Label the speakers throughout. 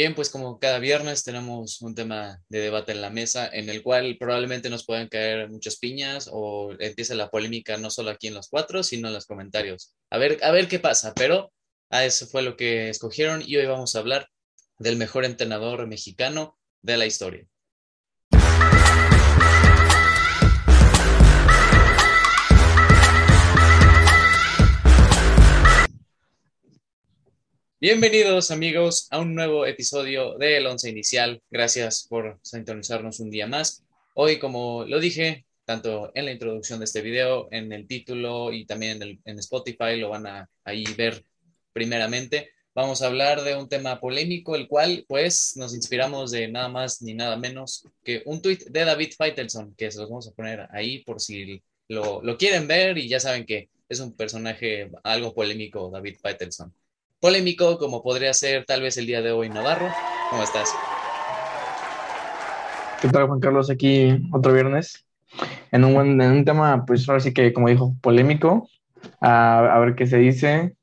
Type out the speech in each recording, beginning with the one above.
Speaker 1: Bien, pues como cada viernes tenemos un tema de debate en la mesa en el cual probablemente nos puedan caer muchas piñas o empiece la polémica no solo aquí en los cuatro, sino en los comentarios. A ver, a ver qué pasa, pero a eso fue lo que escogieron y hoy vamos a hablar del mejor entrenador mexicano de la historia. Bienvenidos amigos a un nuevo episodio del Once Inicial. Gracias por sintonizarnos un día más. Hoy, como lo dije, tanto en la introducción de este video, en el título y también en, Spotify, lo van a ahí ver primeramente. Vamos a hablar de un tema polémico, el cual pues nos inspiramos de nada más ni nada menos que un tuit de David Feitelson, que se los vamos a poner ahí por si lo, lo quieren ver y ya saben que es un personaje algo polémico, David Feitelson polémico como podría ser tal vez el día de hoy Navarro. ¿Cómo estás?
Speaker 2: ¿Qué tal, Juan Carlos? Aquí otro viernes en un, en un tema, pues ahora sí que, como dijo, polémico, a, ver qué se dice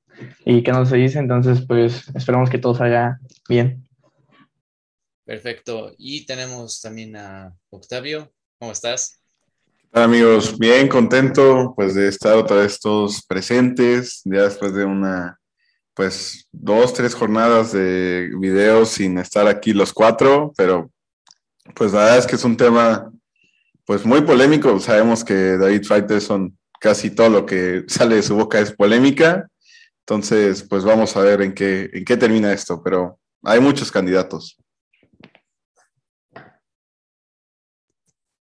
Speaker 2: y qué no se dice. Entonces, pues esperamos que todo salga bien.
Speaker 1: Perfecto. Y tenemos también a Octavio. ¿Cómo estás?
Speaker 3: Hola amigos, bien contento pues de estar otra vez todos presentes, ya después de una pues dos, tres jornadas de videos sin estar aquí los cuatro, pero pues la verdad es que es un tema pues muy polémico. Sabemos que David son casi todo lo que sale de su boca es polémica. Entonces, pues vamos a ver en qué, en qué termina esto, pero hay muchos candidatos.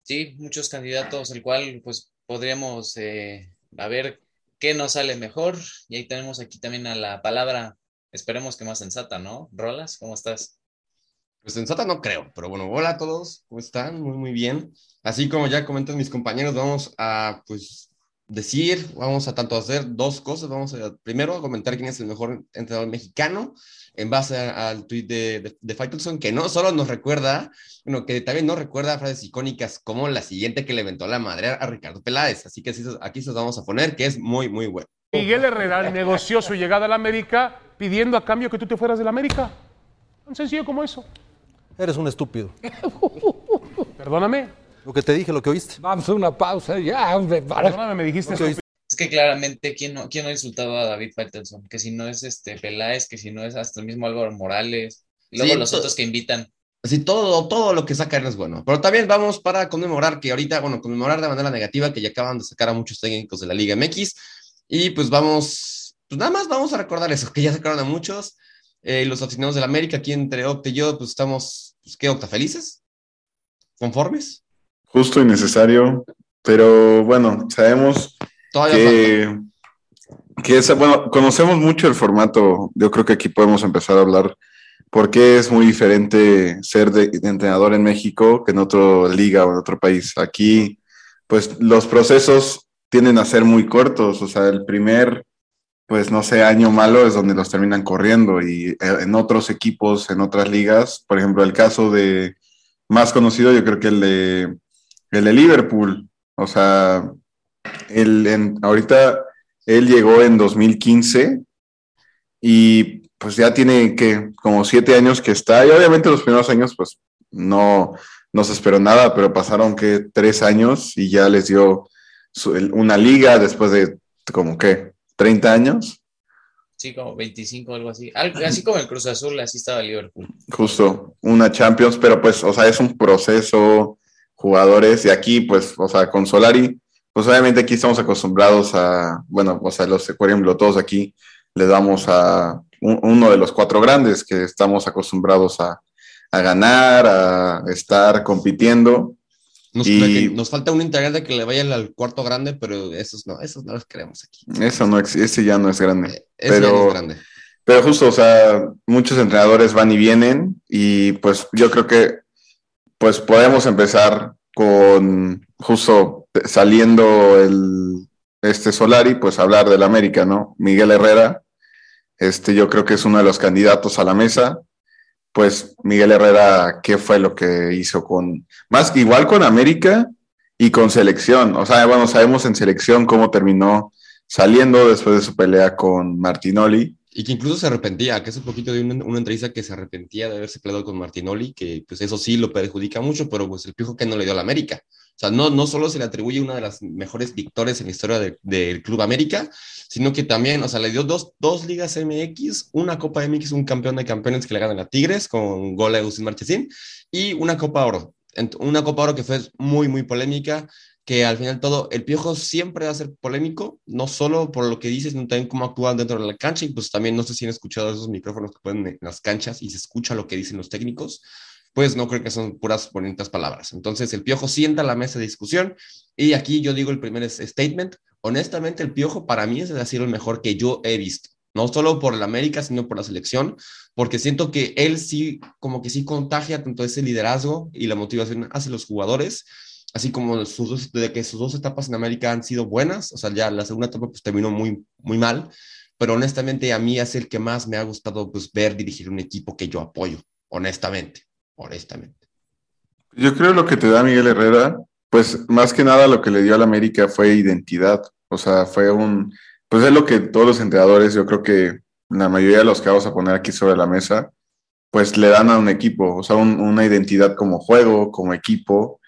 Speaker 1: Sí, muchos candidatos, el cual pues podríamos eh, ver qué nos sale mejor. Y ahí tenemos aquí también a la palabra, esperemos que más sensata, ¿no? Rolas, ¿cómo estás?
Speaker 4: Pues sensata no creo, pero bueno, hola a todos, ¿cómo están? Muy, muy bien. Así como ya comentan mis compañeros, vamos a, pues, decir, vamos a tanto hacer dos cosas. Vamos a primero comentar quién es el mejor entrenador mexicano en base al tweet de, de, Faitelson, que no solo nos recuerda, sino que también nos recuerda frases icónicas como la siguiente que le inventó la madre a Ricardo Peláez. Así que aquí se los vamos a poner, que es muy, muy bueno.
Speaker 5: Miguel Herrera negoció su llegada a la América pidiendo a cambio que tú te fueras de la América. Tan sencillo como eso.
Speaker 6: Eres un estúpido.
Speaker 5: Perdóname.
Speaker 6: Lo que te dije, lo que oíste.
Speaker 7: Vamos a una pausa ya, hombre.
Speaker 5: Perdóname, me dijiste
Speaker 1: eso. Es que claramente, ¿quién no, quién no ha insultado a David Faitelson? Que si no es este Peláez, que si no es hasta el mismo Álvaro Morales, y luego los otros que invitan.
Speaker 4: Así todo, todo lo que sacan es bueno. Pero también vamos para conmemorar que ahorita, bueno, conmemorar de manera negativa que ya acaban de sacar a muchos técnicos de la Liga MX. Y pues vamos, pues nada más vamos a recordar eso, que ya sacaron a muchos. Eh, los aficionados de la América, aquí entre Octa y yo, pues estamos, pues, ¿qué, Octa? ¿Felices? ¿Conformes?
Speaker 3: Justo y necesario. Pero bueno, sabemos que, que es, bueno, conocemos mucho el formato. Yo creo que aquí podemos empezar a hablar por qué es muy diferente ser de, entrenador en México que en otra liga o en otro país. Aquí, pues los procesos tienden a ser muy cortos. O sea, el primer, pues no sé, año malo es donde los terminan corriendo y eh, en otros equipos, en otras ligas, por ejemplo, el caso de más conocido, yo creo que el de, el de Liverpool. O sea, él, en, ahorita él llegó en 2015 y pues ya tiene que como siete años que está y obviamente los primeros años pues no, no se esperó nada, pero pasaron que tres años y ya les dio una liga después de como que 30 años.
Speaker 1: Sí, como 25 algo así. así como el Cruz Azul, así estaba Liverpool.
Speaker 3: Justo, una Champions, pero pues, o sea, es un proceso, jugadores, y aquí, pues, o sea, con Solari, pues obviamente aquí estamos acostumbrados a, bueno, o sea, los, por ejemplo, todos aquí le damos a uno de los cuatro grandes que estamos acostumbrados a, a ganar, a estar compitiendo.
Speaker 4: Nos, y, nos falta un integrante que le vaya al cuarto grande, pero esos no, esos no los queremos aquí.
Speaker 3: Eso no, ese ya no es grande. Eh, ese pero, ya no es grande. Pero justo, o sea, muchos entrenadores van y vienen y pues yo creo que pues podemos empezar con justo saliendo el, este Solari, pues hablar del América, ¿no? Miguel Herrera, este yo creo que es uno de los candidatos a la mesa. Pues Miguel Herrera, ¿qué fue lo que hizo con, más igual con América y con selección? O sea, bueno, sabemos en selección cómo terminó saliendo después de su pelea con Martinoli.
Speaker 4: Y que incluso se arrepentía, que un poquito de una, una, entrevista que se arrepentía de haberse peleado con Martinoli, que pues eso sí lo perjudica mucho, pero pues el pijo que no le dio a la América. O sea, no, no solo se le atribuye una de las mejores victorias en la historia del Club América, sino que también, o sea, le dio dos, dos ligas MX, una Copa MX, un campeón de campeones que le ganan a Tigres con gol de Agustín Marchesín, y una Copa Oro. Una Copa Oro que fue muy, muy polémica, que al final todo, el Piojo siempre va a ser polémico, no solo por lo que dices, sino también cómo actúan dentro de la cancha, y pues también no sé si han escuchado esos micrófonos que ponen en las canchas y se escucha lo que dicen los técnicos, pues no creo que son puras bonitas palabras. Entonces el Piojo sienta la mesa de discusión y aquí yo digo el primer statement, honestamente el Piojo para mí es ha sido el mejor que yo he visto, no solo por el América, sino por la selección, porque siento que él sí, como que sí contagia tanto ese liderazgo y la motivación hacia los jugadores, así como sus de que sus dos etapas en América han sido buenas, o sea, ya la segunda etapa pues terminó muy, muy mal, pero honestamente a mí es el que más me ha gustado pues ver dirigir un equipo que yo apoyo, honestamente, honestamente.
Speaker 3: Yo creo lo que te da Miguel Herrera, pues más que nada lo que le dio al América fue identidad, o sea, fue un, pues es lo que todos los entrenadores, yo creo que la mayoría de los que vamos a poner aquí sobre la mesa, pues le dan a un equipo, o sea, una identidad como juego, como equipo,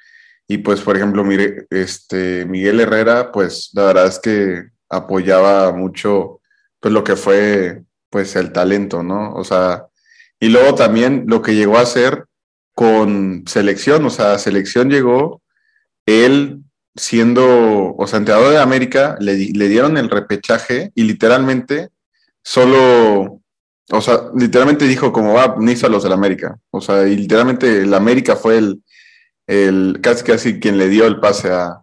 Speaker 3: y pues, por ejemplo, mire, este, Miguel Herrera, pues la verdad es que apoyaba mucho pues lo que fue pues el talento, ¿no? O sea, y luego también lo que llegó a hacer con selección, o sea, selección llegó, él siendo, o sea, entrenador de América, le, le dieron el repechaje y literalmente solo, o sea, literalmente dijo como va, ni a los América, o sea, y literalmente el América fue el, el, casi casi quien le dio el pase a,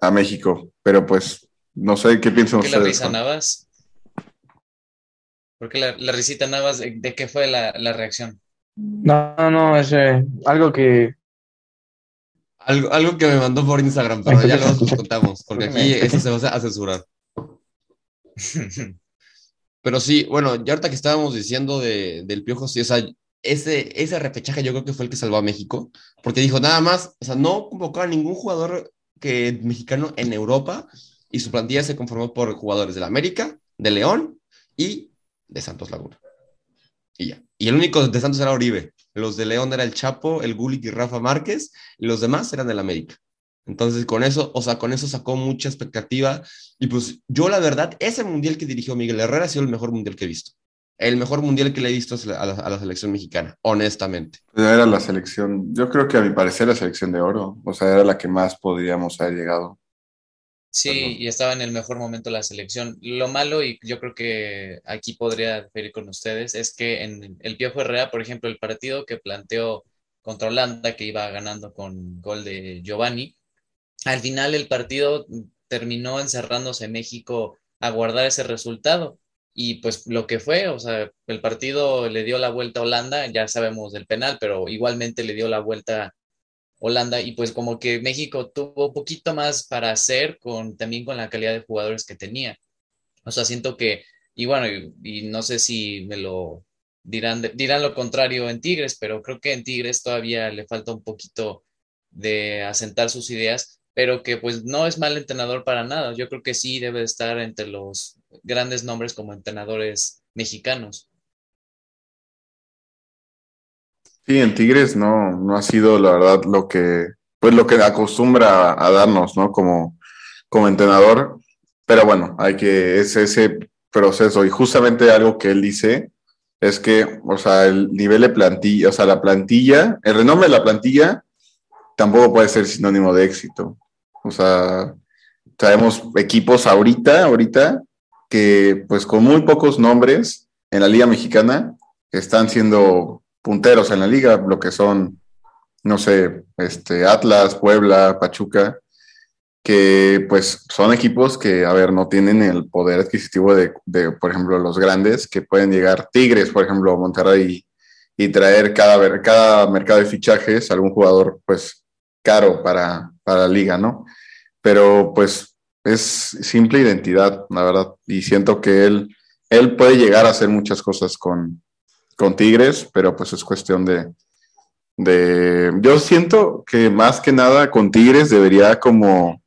Speaker 3: a México. Pero pues, no sé qué piensan
Speaker 1: ¿Por qué la risa Navas? ¿Por qué la, la risita Navas? ¿De, qué fue la, la, reacción?
Speaker 2: No, no, no, es eh, algo que...
Speaker 4: Algo, algo que me mandó por Instagram, pero ya lo contamos, porque aquí eso se va a censurar. Pero sí, bueno, ya ahorita que estábamos diciendo de, del Piojo, sí, o sea, ese, ese repechaje yo creo que fue el que salvó a México, porque dijo nada más, o sea, no convocó a ningún jugador que, mexicano en Europa y su plantilla se conformó por jugadores de la América, de León y de Santos Laguna. Y ya. Y el único de Santos era Oribe. Los de León era el Chapo, el Gulik y Rafa Márquez, y los demás eran del América. Entonces, con eso, o sea, con eso sacó mucha expectativa. Y pues yo, la verdad, ese mundial que dirigió Miguel Herrera ha sido el mejor mundial que he visto el mejor mundial que le he visto a la, selección mexicana, honestamente.
Speaker 3: Era la selección, yo creo que a mi parecer la selección de oro, o sea, era la que más podríamos haber llegado.
Speaker 1: Sí, y estaba en el mejor momento la selección. Lo malo, y yo creo que aquí podría diferir con ustedes, es que en el Piojo Herrera, por ejemplo, el partido que planteó contra Holanda, que iba ganando con gol de Giovanni, al final el partido terminó encerrándose en México a guardar ese resultado y pues lo que fue, o sea, el partido le dio la vuelta a Holanda, ya sabemos del penal, pero igualmente le dio la vuelta a Holanda y pues como que México tuvo poquito más para hacer con también con la calidad de jugadores que tenía. O sea, siento que, y bueno, y, no sé si me lo dirán, dirán lo contrario en Tigres, pero creo que en Tigres todavía le falta un poquito de asentar sus ideas, pero que pues no es mal entrenador para nada. Yo creo que sí debe estar entre los grandes nombres como entrenadores mexicanos.
Speaker 3: Sí, en Tigres no, no ha sido la verdad lo que, pues lo que acostumbra a darnos, ¿no? Como, como entrenador. Pero bueno, hay que, es ese proceso. Y justamente algo que él dice es que, o sea, el nivel de plantilla, o sea, la plantilla, el renombre de la plantilla tampoco puede ser sinónimo de éxito. O sea, traemos equipos ahorita, ahorita, que pues con muy pocos nombres en la Liga Mexicana están siendo punteros en la liga, lo que son, no sé, este, Atlas, Puebla, Pachuca, que pues son equipos que, a ver, no tienen el poder adquisitivo de, por ejemplo, los grandes, que pueden llegar Tigres, por ejemplo, Monterrey, y traer cada, cada mercado de fichajes algún jugador, pues, caro para, para la liga, ¿no? Pero pues es simple identidad, la verdad. Y siento que él, él puede llegar a hacer muchas cosas con, con Tigres, pero pues es cuestión de, de... Yo siento que más que nada con Tigres debería como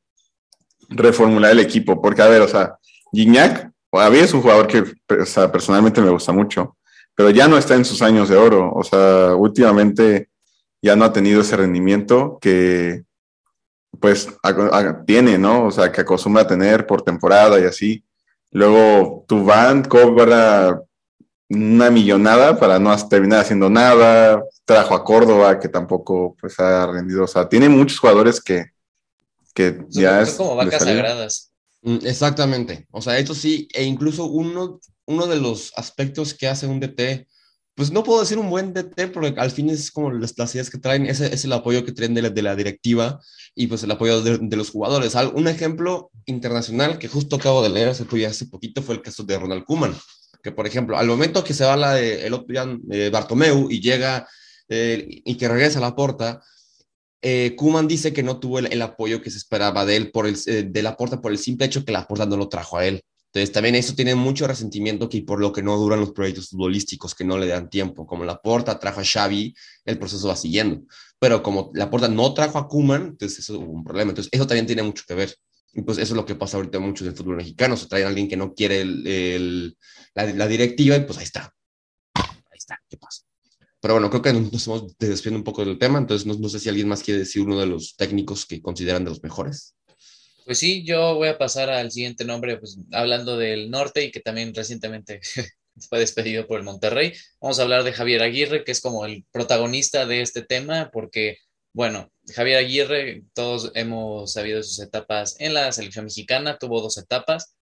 Speaker 3: reformular el equipo, porque a ver, o sea, Gignac a mí es un jugador que personalmente me gusta mucho, pero ya no está en sus años de oro. O sea, últimamente ya no ha tenido ese rendimiento que pues tiene, ¿no? O sea, que acostumbra a tener por temporada y así. Luego Tuvan cobra una millonada para no terminar haciendo nada. Trajo a Córdoba, que tampoco pues ha rendido. O sea, tiene muchos jugadores que, que ya es.
Speaker 1: como vacas sagradas.
Speaker 4: Mm, exactamente. O sea, eso sí, e incluso uno, uno de los aspectos que hace un DT, pues no puedo decir un buen DT, porque al fin es como las, ideas que traen, ese es el apoyo que traen de la, de la directiva y pues el apoyo de, los jugadores. Un ejemplo internacional que justo acabo de leer hace, hace poquito fue el caso de Ronald Koeman que por ejemplo, al momento que se va la el otro día, eh, Bartomeu y llega eh, y que regresa a la porta, eh, Kuman dice que no tuvo el, apoyo que se esperaba de él por el, eh, de la porta por el simple hecho que la porta no lo trajo a él. Entonces también eso tiene mucho resentimiento que por lo que no duran los proyectos futbolísticos, que no le dan tiempo. Como la porta trajo a Xavi, el proceso va siguiendo. Pero como la porta no trajo a Kuman, entonces eso es un problema. Entonces eso también tiene mucho que ver. Y pues eso es lo que pasa ahorita mucho del fútbol mexicano. Se trae a alguien que no quiere la, directiva y pues ahí está. Ahí está, ¿qué pasa? Pero bueno, creo que nos estamos desviando un poco del tema, entonces no, sé si alguien más quiere decir uno de los técnicos que consideran de los mejores.
Speaker 1: Pues sí, yo voy a pasar al siguiente nombre, pues hablando del norte y que también recientemente fue despedido por el Monterrey. Vamos a hablar de Javier Aguirre, que es como el protagonista de este tema, porque, bueno, Javier Aguirre, todos hemos sabido sus etapas en la selección mexicana, tuvo dos etapas,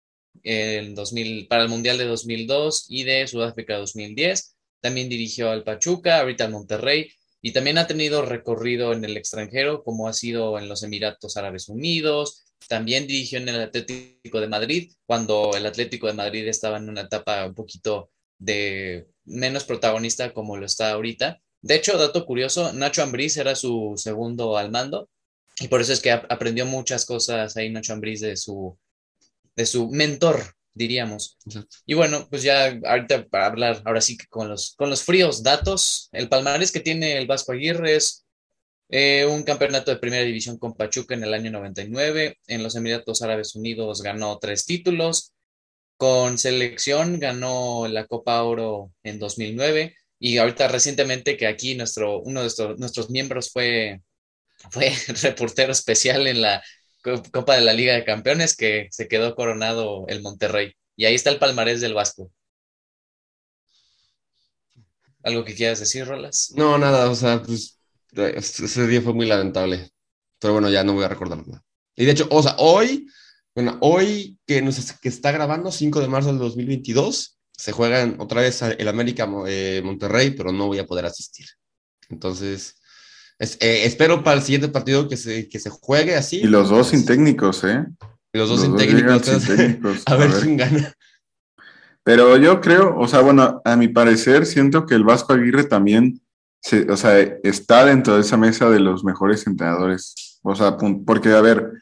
Speaker 1: en 2000, para el Mundial de 2002 y de Sudáfrica 2010. También dirigió al Pachuca, ahorita al Monterrey, y también ha tenido recorrido en el extranjero, como ha sido en los Emiratos Árabes Unidos. También dirigió en el Atlético de Madrid, cuando el Atlético de Madrid estaba en una etapa un poquito de menos protagonista como lo está ahorita. De hecho, dato curioso, Nacho Ambriz era su segundo al mando y por eso es que aprendió muchas cosas ahí Nacho Ambriz de su, de su mentor, diríamos. Y bueno, pues ya ahorita para hablar, ahora sí que con los, con los fríos datos, el palmarés que tiene el Vasco Aguirre es eh, un campeonato de primera división con Pachuca en el año 99, en los Emiratos Árabes Unidos ganó tres títulos, con selección ganó la Copa Oro en 2009 y ahorita recientemente que aquí nuestro, uno de nuestros miembros fue, fue reportero especial en la Copa de la Liga de Campeones que se quedó coronado el Monterrey. Y ahí está el palmarés del Vasco. ¿Algo que quieras decir, Rolas?
Speaker 4: No, nada, o sea, pues ese día fue muy lamentable. Pero bueno, ya no voy a recordar nada. Y de hecho, o sea, hoy, bueno, hoy que, nos, que está grabando, 5 de marzo del 2022, se juegan otra vez el América eh, Monterrey, pero no voy a poder asistir. Entonces, eh, espero para el siguiente partido que se, que se juegue así.
Speaker 3: Y los dos sin técnicos, ¿eh?
Speaker 4: Y los dos, sin, técnicos, a, ver, quién gana.
Speaker 3: Pero yo creo, o sea, bueno, a mi parecer, siento que el Vasco Aguirre también, o sea, está dentro de esa mesa de los mejores entrenadores. O sea, porque, a ver,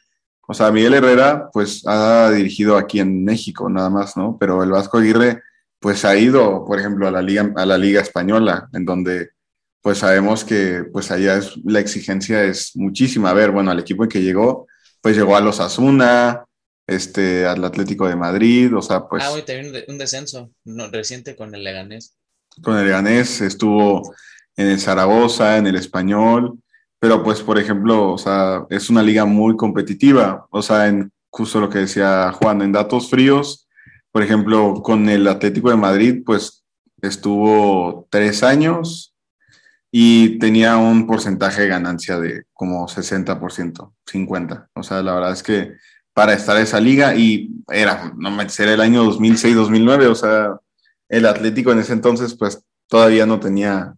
Speaker 3: o sea, Miguel Herrera, pues ha dirigido aquí en México nada más, ¿no? Pero el Vasco Aguirre, pues ha ido, por ejemplo, a la Liga, a la Liga Española, en donde pues sabemos que pues allá es, la exigencia es muchísima. A ver, bueno, al equipo en que llegó, pues llegó a los Asuna, este, al Atlético de Madrid, o sea, pues...
Speaker 1: Ah, hoy también un descenso reciente con el Leganés.
Speaker 3: Con el Leganés estuvo en el Zaragoza, en el Español, pero pues, por ejemplo, o sea, es una liga muy competitiva, o sea, en justo lo que decía Juan, en datos fríos, por ejemplo, con el Atlético de Madrid, pues estuvo tres años, y tenía un porcentaje de ganancia de como 60%, 50%. O sea, la verdad es que para estar en esa liga y era, no me era el año 2006-2009, o sea, el Atlético en ese entonces pues todavía no tenía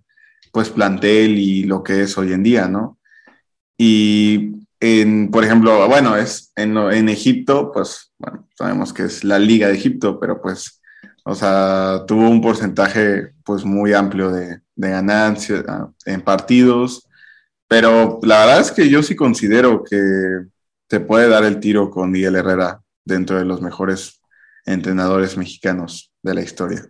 Speaker 3: pues plantel y lo que es hoy en día, ¿no? Y en, por ejemplo, bueno, es en, en Egipto, pues sabemos que es la Liga de Egipto, pero pues o sea, tuvo un porcentaje pues muy amplio de, de ganancias ah, en partidos, pero la verdad es que yo sí considero que se puede dar el tiro con Miguel Herrera dentro de los mejores entrenadores mexicanos de la historia.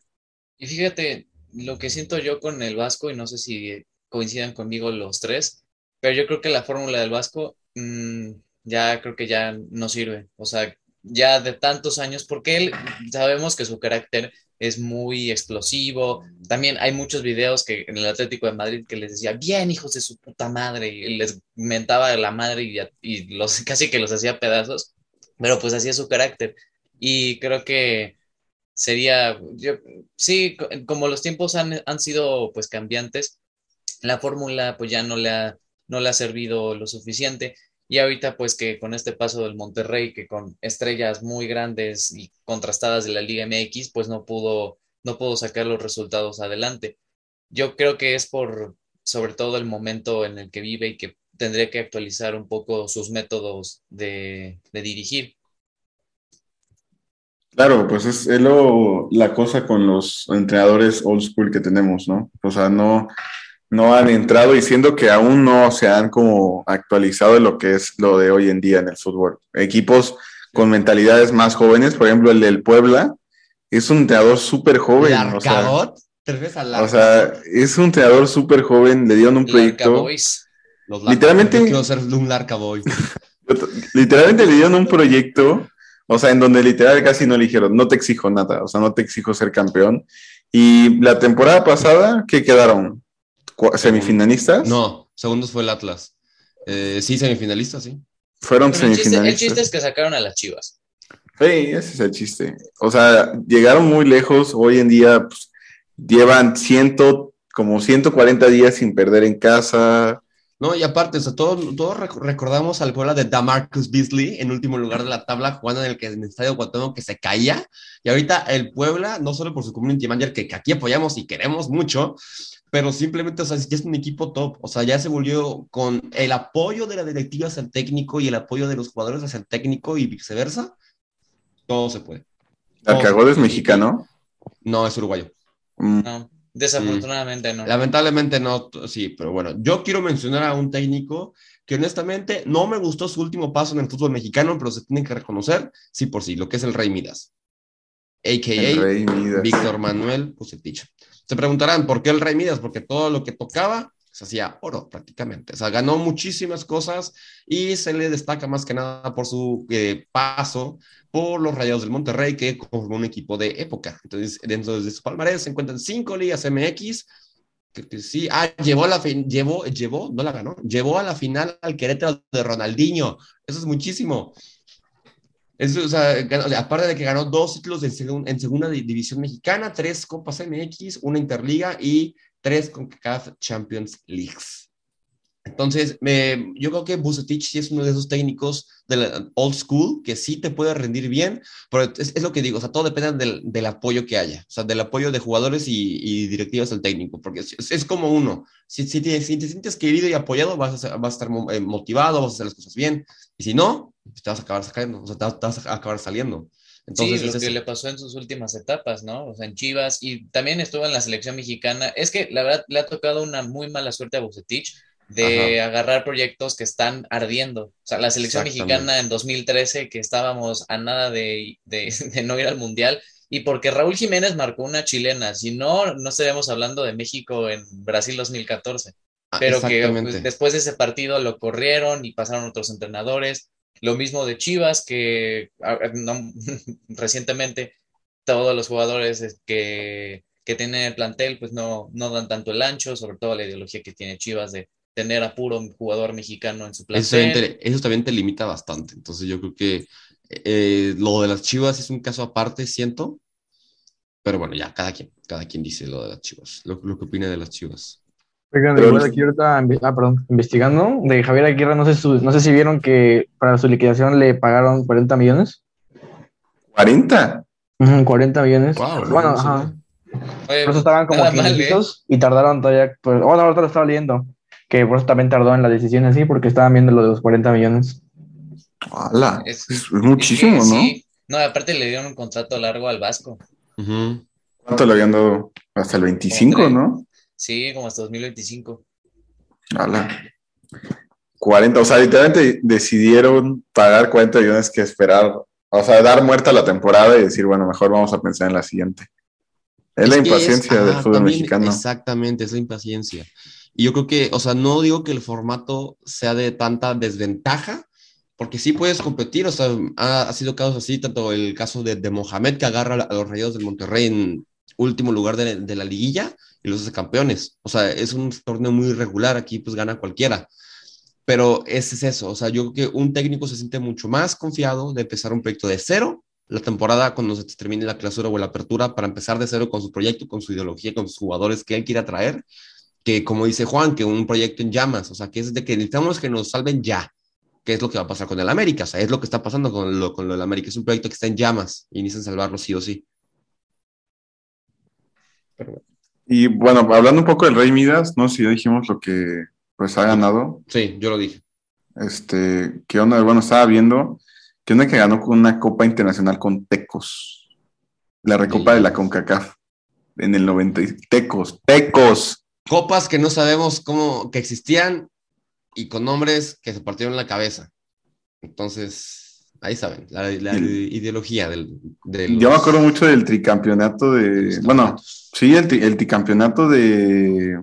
Speaker 1: Y fíjate, lo que siento yo con el Vasco, y no sé si coincidan conmigo los tres, pero yo creo que la fórmula del Vasco mm, ya creo que ya no sirve. O sea, ya de tantos años, porque él sabemos que su carácter es muy explosivo. También hay muchos videos que en el Atlético de Madrid que les decía, bien, hijos de su puta madre, y les mentaba la madre y, y los, casi que los hacía pedazos, pero pues hacía su carácter. Y creo que sería, yo, sí, como los tiempos han, han sido pues cambiantes, la fórmula pues ya no le ha, no le ha servido lo suficiente. Y ahorita pues que con este paso del Monterrey, que con estrellas muy grandes y contrastadas de la Liga MX, pues no pudo, no pudo sacar los resultados adelante. Yo creo que es por sobre todo el momento en el que vive y que tendría que actualizar un poco sus métodos de, de dirigir.
Speaker 3: Claro, pues es, lo, la cosa con los entrenadores old school que tenemos, ¿no? O sea, no, no han entrado diciendo que aún no se han como actualizado lo que es lo de hoy en día en el fútbol. Equipos con mentalidades más jóvenes, por ejemplo, el del Puebla, es un entrenador súper joven. O sea, o sea, es un entrenador súper joven, le dieron un proyecto. literalmente.
Speaker 4: quiero ser un
Speaker 3: literalmente le dieron un proyecto o sea, en donde literal casi no eligieron, no te exijo nada, o sea, no te exijo ser campeón. Y la temporada pasada, ¿qué quedaron? ¿Semifinalistas?
Speaker 4: No, segundos fue el Atlas. Eh, sí, semifinalistas, sí.
Speaker 3: Fueron semifinalistas.
Speaker 1: El chiste, es que sacaron a las chivas.
Speaker 3: Sí, ese es el chiste. O sea, llegaron muy lejos. Hoy en día pues, llevan ciento, como 140 días sin perder en casa.
Speaker 4: No, y aparte, o sea, todos, todos recordamos al Puebla de Damarcus Beasley en último lugar de la tabla, jugando en el, que, en el estadio Cuauhtémoc que se caía. Y ahorita el Puebla, no solo por su community manager, que, aquí apoyamos y queremos mucho, pero simplemente, o sea, ya es un equipo top. O sea, ya se volvió con el apoyo de la directiva hacia el técnico y el apoyo de los jugadores hacia el técnico y viceversa. Todo se puede.
Speaker 3: ¿Alcagol es mexicano?
Speaker 4: No, es uruguayo.
Speaker 1: Mm. No. Desafortunadamente no.
Speaker 4: Lamentablemente no, sí, pero bueno, yo quiero mencionar a un técnico que honestamente no me gustó su último paso en el fútbol mexicano, pero se tiene que reconocer, sí por sí, lo que es el Rey Midas, a.k.a. Víctor Manuel Pusetich. Se preguntarán, ¿por qué el Rey Midas? Porque todo lo que tocaba se hacía oro prácticamente. O sea, ganó muchísimas cosas y se le destaca más que nada por su eh, paso por los Rayados del Monterrey, que como un equipo de época. Entonces, dentro de su palmarés se encuentran cinco ligas MX. Que, sí, ah, llevó la fin, llevó, llevó, no la ganó, llevó a la final al Querétaro de Ronaldinho. Eso es muchísimo. Eso, o sea, aparte de que ganó dos títulos en, en segunda división mexicana, tres Copas MX, una Interliga y tres CONCACAF Champions Leagues. Entonces, yo creo que Bucetich sí es uno de esos técnicos de old school que sí te puede rendir bien, pero es, lo que digo, o sea, todo depende del, apoyo que haya, o sea, del apoyo de jugadores y, y directivos del técnico, porque es, es como uno, si, si, te, si, te, sientes querido y apoyado, vas a, vas a estar eh, motivado, vas a hacer las cosas bien, y si no, pues te vas a acabar sacando, o sea, te, vas a acabar saliendo.
Speaker 1: Entonces, sí, lo que le pasó en sus últimas etapas, ¿no? O sea, en Chivas y también estuvo en la selección mexicana. Es que la verdad le ha tocado una muy mala suerte a Bucetich de agarrar proyectos que están ardiendo. O sea, la selección mexicana en 2013, que estábamos a nada de, de, no ir al Mundial, y porque Raúl Jiménez marcó una chilena, si no, no estaríamos hablando de México en Brasil 2014. Ah, Pero que pues, después de ese partido lo corrieron y pasaron otros entrenadores. Lo mismo de Chivas, que recientemente todos los jugadores que, que tienen el plantel pues no, no dan tanto el ancho, sobre todo la ideología que tiene Chivas de tener a puro jugador mexicano en su plantel.
Speaker 4: Eso también te, limita bastante. Entonces yo creo que eh, lo de las Chivas es un caso aparte, siento. Pero bueno, ya, cada quien, cada quien dice lo de las Chivas, lo, que opina de las Chivas.
Speaker 2: Oigan, igual aquí ahorita, ah, perdón, investigando, de Javier Aguirre, no sé, no sé si vieron que para su liquidación le pagaron 40 millones.
Speaker 3: ¿40?
Speaker 2: 40 millones. bueno, ajá. por eso estaban como 500 ¿eh? y tardaron todavía, pues, bueno, ahorita lo estaba leyendo que por eso también tardó en la decisión así, porque estaban viendo lo de los 40 millones.
Speaker 3: ¡Hala! Es, muchísimo, ¿no? Sí.
Speaker 1: No, aparte le dieron un contrato largo al Vasco.
Speaker 3: ¿Cuánto le habían dado? Hasta el 25, ¿no?
Speaker 1: Sí, como hasta 2025.
Speaker 3: ¡Hala! 40, o sea, literalmente decidieron pagar 40 millones que esperar, o sea, dar muerta la temporada y decir, bueno, mejor vamos a pensar en la siguiente. Es, la impaciencia del fútbol mexicano.
Speaker 4: Exactamente, es la impaciencia. Y yo creo que, o sea, no digo que el formato sea de tanta desventaja, porque sí puedes competir, o sea, ha, sido casos así, tanto el caso de, de, Mohamed que agarra a los Rayados del Monterrey en último lugar de, de, la liguilla y los hace campeones. O sea, es un torneo muy regular, aquí pues gana cualquiera. Pero ese es eso, o sea, yo creo que un técnico se siente mucho más confiado de empezar un proyecto de cero la temporada cuando se termine la clausura o la apertura para empezar de cero con su proyecto, con su ideología, con sus jugadores que él quiera traer, que como dice Juan, que un proyecto en llamas, o sea, que es de que necesitamos que nos salven ya, que es lo que va a pasar con el América, o sea, es lo que está pasando con lo, con lo del América, es un proyecto que está en llamas y necesitan salvarlo sí o sí.
Speaker 3: Y bueno, hablando un poco del Rey Midas, no sé si ya dijimos lo que pues ha ganado.
Speaker 4: Sí, yo lo dije.
Speaker 3: Este, ¿qué onda? Bueno, estaba viendo que onda que ganó con una Copa Internacional con Tecos. La recopa de la CONCACAF en el 90. Tecos, Tecos.
Speaker 4: Copas que no sabemos cómo que existían y con nombres que se partieron la cabeza. Entonces, ahí saben, la, ideología del,
Speaker 3: Yo me acuerdo mucho del tricampeonato de. Bueno, sí, el, el tricampeonato de,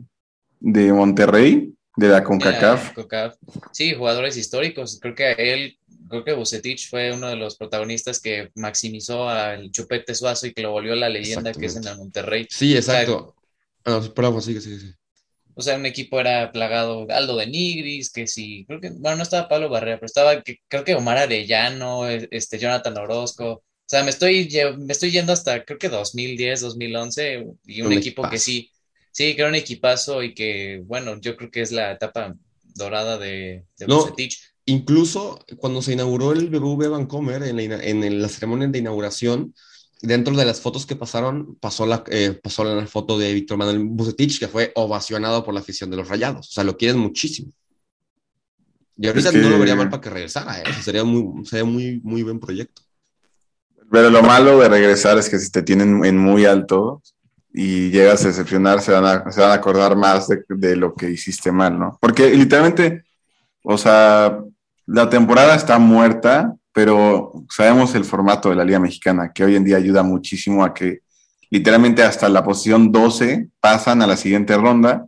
Speaker 3: de Monterrey, de la CONCACAF.
Speaker 1: Sí, jugadores históricos. Creo que él creo que Bucetich fue uno de los protagonistas que maximizó al Chupete Suazo y que lo volvió la leyenda que es en el Monterrey.
Speaker 4: Sí, exacto. O sea, ah, sigue, sigue, sigue.
Speaker 1: O sea, un equipo era plagado Aldo de Nigris, que sí, creo que, bueno, no estaba Pablo Barrera, pero estaba, que, creo que Omar Arellano, e, este, Jonathan Orozco. O sea, me estoy, me estoy yendo hasta, creo que 2010, 2011, y un, equipo que sí, sí, que era un equipazo y que, bueno, yo creo que es la etapa dorada de, de Bucetich
Speaker 4: incluso cuando se inauguró el BBV Vancomer en la, en la ceremonia de inauguración, dentro de las fotos que pasaron, pasó la, eh, pasó la foto de Víctor Manuel Bucetich, que fue ovacionado por la afición de los Rayados. O sea, lo quieren muchísimo. Y ahorita no lo vería mal para que regresara. ¿eh? sería muy, sería muy, muy buen proyecto.
Speaker 3: Pero lo malo de regresar es que si te tienen en muy alto y llegas a decepcionar, se van a, se van a acordar más de, de lo que hiciste mal, ¿no? Porque literalmente, o sea, la temporada está muerta, pero sabemos el formato de la Liga Mexicana, que hoy en día ayuda muchísimo a que literalmente hasta la posición 12 pasan a la siguiente ronda.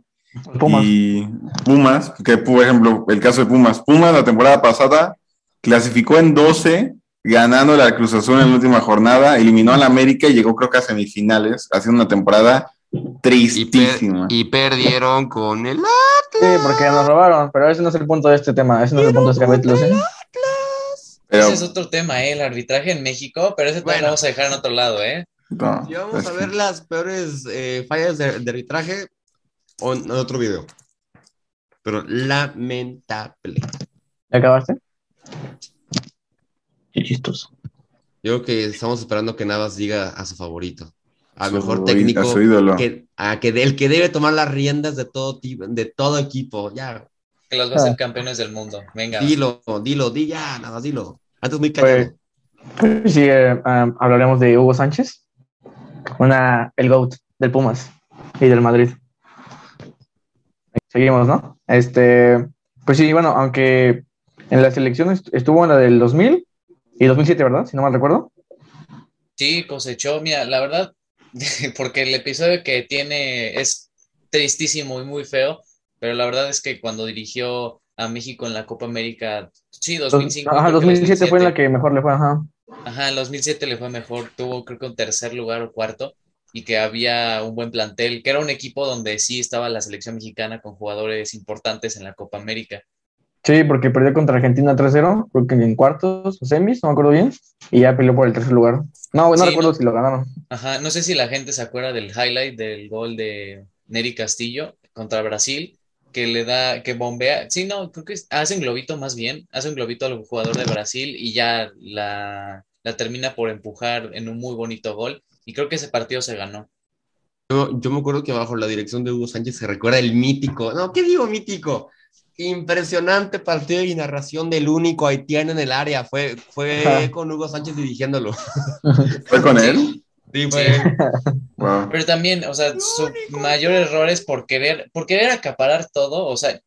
Speaker 3: Pumas. Y Pumas, que por ejemplo, el caso de Pumas, Pumas la temporada pasada clasificó en 12, ganando la Cruz Azul en la última jornada, eliminó a la América y llegó creo que a semifinales, haciendo una temporada tristísima.
Speaker 4: Y, perdieron con el
Speaker 2: Sí, porque nos robaron, pero ese no es el punto de este tema, ese no es el punto de este capítulo.
Speaker 1: Ese es otro tema, ¿eh? el arbitraje en México, pero ese bueno. lo vamos a dejar en otro lado, ¿eh?
Speaker 4: y vamos a ver las peores eh, fallas de, arbitraje en otro video. Pero lamentable.
Speaker 2: ¿Ya acabaste? Qué chistoso.
Speaker 4: Yo creo que estamos esperando que Navas diga a su favorito al mejor técnico que, a que el que debe tomar las riendas de todo tipo, de todo equipo, ya.
Speaker 1: Que los va a ser campeones del mundo. Venga.
Speaker 4: Dilo, dilo, di ya, nada más dilo. Antes muy callado.
Speaker 2: Pues, sí, eh, um, hablaremos de Hugo Sánchez, una, el GOAT del Pumas y del Madrid. Seguimos, ¿no? Este, pues sí, bueno, aunque en las elecciones estuvo en la del 2000 y 2007, ¿verdad? Si no mal recuerdo.
Speaker 1: Sí, cosechó, mira, la verdad, porque el episodio que tiene es tristísimo y muy feo, pero la verdad es que cuando dirigió a México en la Copa América, sí, 2005.
Speaker 2: Ajá, 2007, fue en la que mejor le fue, ajá.
Speaker 1: Ajá, en 2007 le fue mejor, tuvo creo que un tercer lugar o cuarto y que había un buen plantel, que era un equipo donde sí estaba la selección mexicana con jugadores importantes en la Copa América.
Speaker 2: Sí, porque perdió contra Argentina 3-0, creo que en cuartos o semis, no me acuerdo bien, y ya peleó por el tercer lugar. No, no recuerdo si lo ganaron.
Speaker 1: Ajá, no sé si la gente se acuerda del highlight del gol de Neri Castillo contra Brasil, que le da, que bombea, sí, no, creo que hace un globito más bien, hace un globito al jugador de Brasil y ya la, la termina por empujar en un muy bonito gol, y creo que ese partido se ganó.
Speaker 4: Yo, yo me acuerdo que bajo la dirección de Hugo Sánchez se recuerda el mítico, no, ¿qué digo mítico? Impresionante partido y narración del único haitiano en el área. Fue, fue con Hugo Sánchez dirigiéndolo.
Speaker 3: ¿Fue con él?
Speaker 4: Sí, fue.
Speaker 1: Pero también, o sea, su mayor error es por querer, por querer acaparar todo. O sea,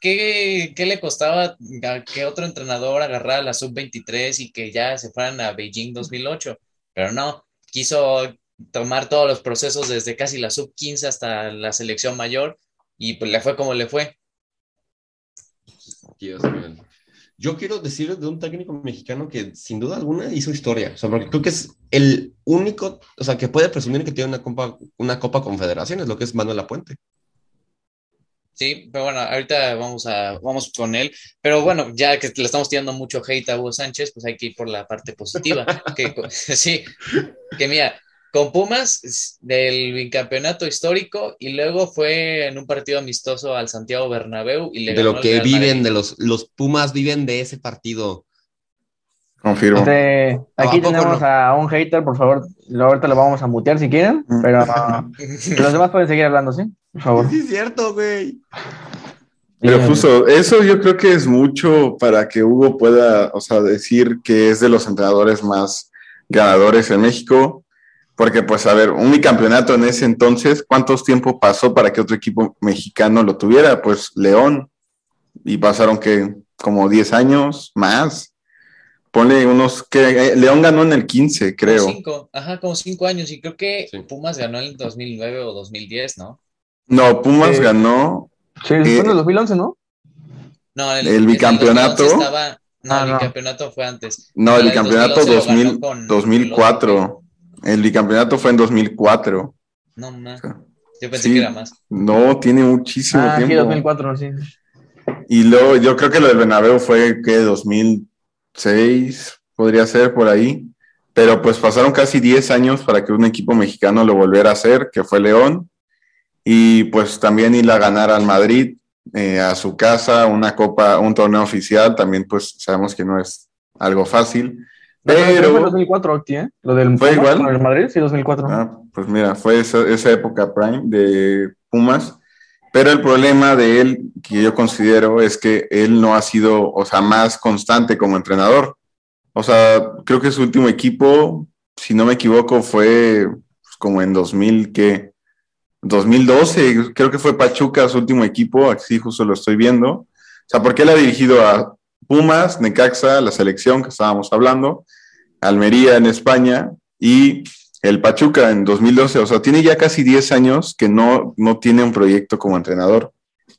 Speaker 1: ¿qué, ¿qué, le costaba a que otro entrenador agarrara la sub-23 y que ya se fueran a Beijing 2008? Pero no, quiso tomar todos los procesos desde casi la sub-15 hasta la selección mayor y pues le fue como le fue.
Speaker 4: Yo quiero decir de un técnico mexicano que sin duda alguna hizo historia, o sea, porque creo que es el único, o sea, que puede presumir que tiene una copa, una copa confederaciones, lo que es Manuel Lapuente.
Speaker 1: Sí, pero bueno, ahorita vamos a vamos con él. Pero bueno, ya que le estamos tirando mucho hate a Hugo Sánchez, pues hay que ir por la parte positiva. que, sí, que mira, con Pumas del bicampeonato histórico y luego fue en un partido amistoso al Santiago Bernabéu y le
Speaker 4: de lo que viven de los los Pumas viven de ese partido.
Speaker 3: Confirmo.
Speaker 2: Este, aquí tenemos a un hater, por favor, ahorita lo vamos a mutear si quieren, pero los demás pueden seguir hablando, ¿sí? Por favor.
Speaker 4: Sí, es cierto, güey.
Speaker 3: Pero justo, eso yo creo que es mucho para que Hugo pueda, o sea, decir que es de los entrenadores más ganadores en México, porque pues a ver, un bicampeonato en ese entonces, ¿cuántos tiempo pasó para que otro equipo mexicano lo tuviera? Pues León, y pasaron que como 10 años más. Ponle unos que eh, León ganó en el 15, creo.
Speaker 1: Como cinco, ajá, como 5 años, y creo que Pumas ganó en el 2009 o 2010, ¿no?
Speaker 3: No, Pumas ganó
Speaker 2: Sí, fue en el 2011, ¿no?
Speaker 1: No,
Speaker 3: el, el bicampeonato.
Speaker 1: Estaba, no, ah, el bicampeonato fue antes.
Speaker 3: No, el bicampeonato 2000, 2004. El bicampeonato fue en 2004.
Speaker 1: No, más. Yo pensé que era más.
Speaker 3: No, tiene muchísimo
Speaker 2: ah,
Speaker 3: tiempo.
Speaker 2: Sí, 2004, sí.
Speaker 3: Y luego, yo creo que lo del Bernabéu fue que 2006, podría ser por ahí. Pero pues pasaron casi 10 años para que un equipo mexicano lo volviera a hacer, que fue León y pues también ir a ganar al Madrid eh, a su casa, una copa, un torneo oficial, también pues sabemos que no es algo fácil. Pero...
Speaker 2: Fue 2004, ¿eh? Lo del
Speaker 3: ¿Fue igual?
Speaker 2: el Madrid, sí, 2004.
Speaker 3: Ah, pues mira, fue esa, esa época prime de Pumas. Pero el problema de él, que yo considero, es que él no ha sido, o sea, más constante como entrenador. O sea, creo que su último equipo, si no me equivoco, fue pues, como en 2000, que 2012, creo que fue Pachuca su último equipo, así justo lo estoy viendo. O sea, porque él ha dirigido a Pumas, Necaxa, la selección que estábamos hablando, Almería en España y el Pachuca en 2012. O sea, tiene ya casi 10 años que no, no tiene un proyecto como entrenador.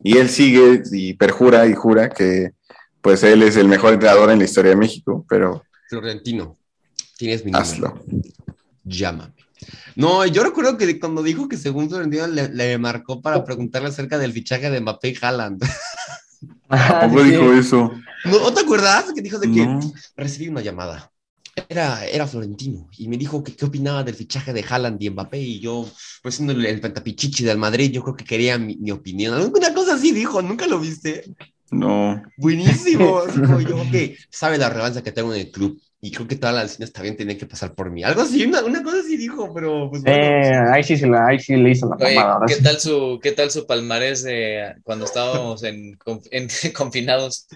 Speaker 3: Y él sigue y perjura y jura que pues él es el mejor entrenador en la historia de México, pero...
Speaker 4: Florentino, tienes mi
Speaker 3: Hazlo.
Speaker 4: Llámame. No, yo recuerdo que cuando dijo que según Florentino le, le marcó para preguntarle acerca del fichaje de Mbappé y Haaland.
Speaker 3: ¿A poco dijo eso?
Speaker 4: ¿No te acuerdas que dijo de que no. recibí una llamada? Era, era Florentino y me dijo que qué opinaba del fichaje de Haaland y Mbappé y yo, pues siendo el, el pentapichichi del Madrid, yo creo que quería mi, mi, opinión. Una cosa así dijo, ¿nunca lo viste?
Speaker 3: No.
Speaker 4: Buenísimo. yo que sabe la relevancia que tengo en el club y creo que todas las cines también tienen que pasar por mí. Algo así, una, una cosa así dijo, pero pues bueno.
Speaker 2: Eh, ahí, sí se la, ahí sí le hizo la
Speaker 1: Oye,
Speaker 2: pomada.
Speaker 1: ¿qué, tal su, ¿Qué tal su palmarés de cuando estábamos en, en, confinados?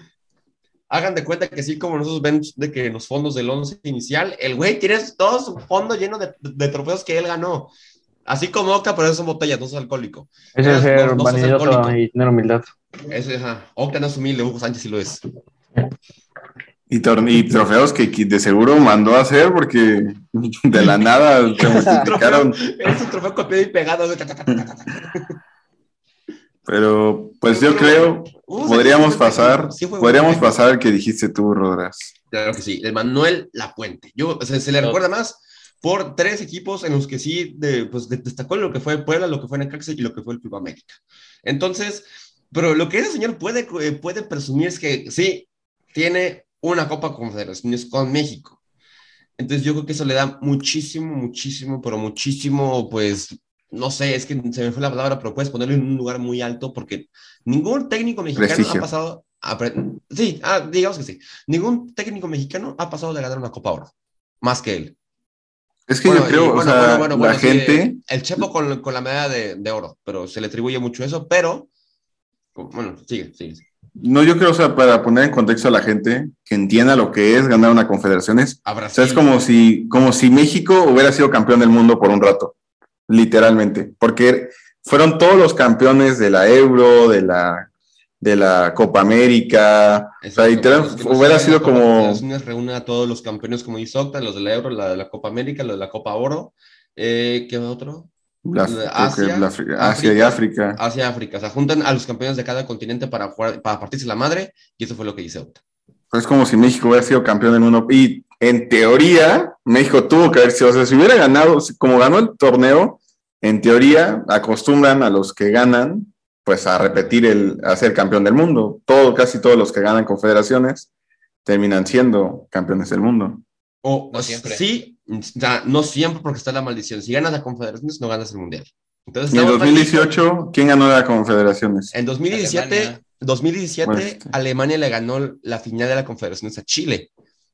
Speaker 4: Hagan de cuenta que sí, como nosotros ven de que en los fondos del 11 inicial, el güey tiene todo su fondo lleno de, de trofeos que él ganó. Así como Octa, pero eso son botellas, no es alcohólico.
Speaker 2: Ese es ser no, vanidoso y tener humildad.
Speaker 4: Ese, ajá. Octa no es humilde, Hugo Sánchez sí lo es.
Speaker 3: Y, y, trofeos que, de seguro mandó a hacer porque de la nada se multiplicaron.
Speaker 4: Es un trofeo copiado y pegado.
Speaker 3: Pero pues yo creo, uh, podríamos pasar, sí podríamos bueno. pasar el que dijiste tú, Rodras.
Speaker 4: Claro que sí, el Manuel Lapuente. Yo, o sea, se le recuerda más por tres equipos en los que sí de, pues, destacó lo que fue Puebla, lo que fue Necaxa y lo que fue el Club América. Entonces, pero lo que ese señor puede, puede presumir es que sí, tiene una Copa Confederaciones con México. Entonces yo creo que eso le da muchísimo, muchísimo, pero muchísimo, pues, no sé, es que se me fue la palabra, pero puedes ponerlo en un lugar muy alto porque ningún técnico mexicano Prestigio. ha pasado, a, sí, ah, digamos que sí, ningún técnico mexicano ha pasado de ganar una Copa Oro, más que él.
Speaker 3: Es que bueno, yo creo, y, bueno, o sea, bueno, la gente...
Speaker 4: Sí, el Chepo con, con la medalla de, de, oro, pero se le atribuye mucho eso, pero, bueno, sigue, sigue. sigue.
Speaker 3: No, yo creo, o sea, para poner en contexto a la gente que entienda lo que es ganar una confederaciones. O sea, es como si, como si México hubiera sido campeón del mundo por un rato, literalmente, porque fueron todos los campeones de la Euro, de la, de la Copa América. Exacto, o sea, literal,
Speaker 4: es que
Speaker 3: no hubiera sido como.
Speaker 4: Reúne a todos los campeones como hizo Octa, los de la Euro, la de la Copa América, los de la Copa Oro. Eh, ¿Qué otro?
Speaker 3: La,
Speaker 4: Asia,
Speaker 3: la, Asia, y África.
Speaker 4: Asia y África. O sea, juntan a los campeones de cada continente para, jugar, para partirse la madre y eso fue lo que hizo Octa.
Speaker 3: Es como si México hubiera sido campeón del mundo. Y en teoría, México tuvo que haber sido, o sea, si hubiera ganado, como ganó el torneo, en teoría acostumbran a los que ganan, pues a repetir el, a ser campeón del mundo. Todo, casi todos los que ganan confederaciones terminan siendo campeones del mundo.
Speaker 4: O, no siempre. Sí, no siempre porque está la maldición. Si ganas la confederaciones, no ganas el mundial.
Speaker 3: Entonces, ¿Y en 2018 quién ganó la confederaciones?
Speaker 4: En 2017, 2017 Alemania le ganó la final de la confederaciones a Chile.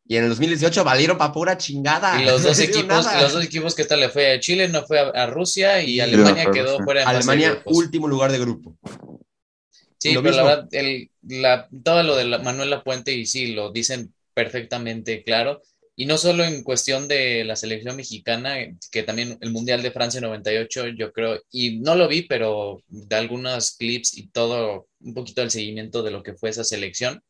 Speaker 4: Y en el 2018 valieron para pura chingada.
Speaker 1: Y los dos, equipos, los dos equipos que tal le fue a Chile, no fue a, Rusia y Alemania quedó fuera
Speaker 4: de Alemania, último lugar de grupo.
Speaker 1: Sí, pero la verdad, el, la, todo lo de Manuel Lapuente, y sí, lo dicen perfectamente claro, y no solo en cuestión de la selección mexicana, que también el Mundial de Francia 98, yo creo, y no lo vi, pero de algunos clips y todo, un poquito del seguimiento de lo que fue esa selección,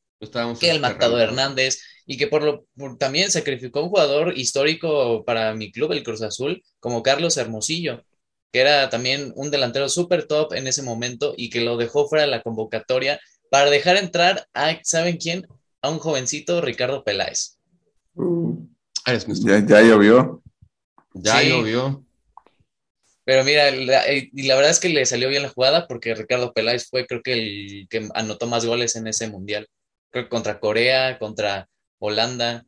Speaker 1: que el Matado Hernández, y que por lo también sacrificó un jugador histórico para mi club, el Cruz Azul, como Carlos Hermosillo, que era también un delantero súper top en ese momento y que lo dejó fuera de la convocatoria para dejar entrar a, ¿saben quién? A un jovencito, Ricardo Peláez.
Speaker 3: Ya, llovió.
Speaker 4: Ya llovió.
Speaker 1: Pero mira, y la verdad es que le salió bien la jugada porque Ricardo Peláez fue creo que el que anotó más goles en ese mundial. Creo que contra Corea, contra Holanda.